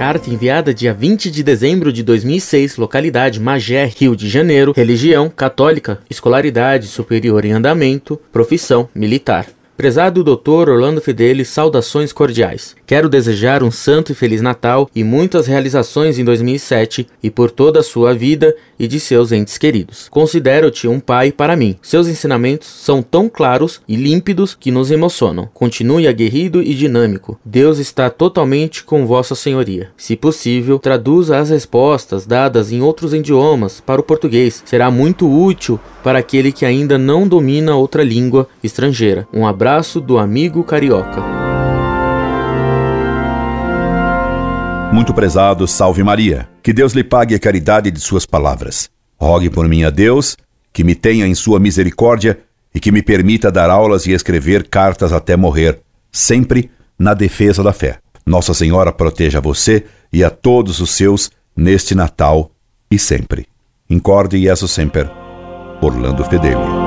carta enviada dia 20 de dezembro de 2006, localidade Magé, Rio de Janeiro, religião católica, escolaridade superior em andamento, profissão militar. Prezado Dr. Orlando Fedeli, saudações cordiais. Quero desejar um santo e feliz Natal e muitas realizações em 2007 e por toda a sua vida e de seus entes queridos. Considero-te um pai para mim. Seus ensinamentos são tão claros e límpidos que nos emocionam. Continue aguerrido e dinâmico. Deus está totalmente com Vossa Senhoria. Se possível, traduza as respostas dadas em outros idiomas para o português. Será muito útil para aquele que ainda não domina outra língua estrangeira. Um abraço do amigo carioca. Muito prezado, salve Maria. Que Deus lhe pague a caridade de suas palavras. Rogue por mim a Deus, que me tenha em sua misericórdia e que me permita dar aulas e escrever cartas até morrer, sempre na defesa da fé. Nossa Senhora proteja você e a todos os seus neste Natal e sempre. Incorde Jesus Semper. Orlando Fedeli.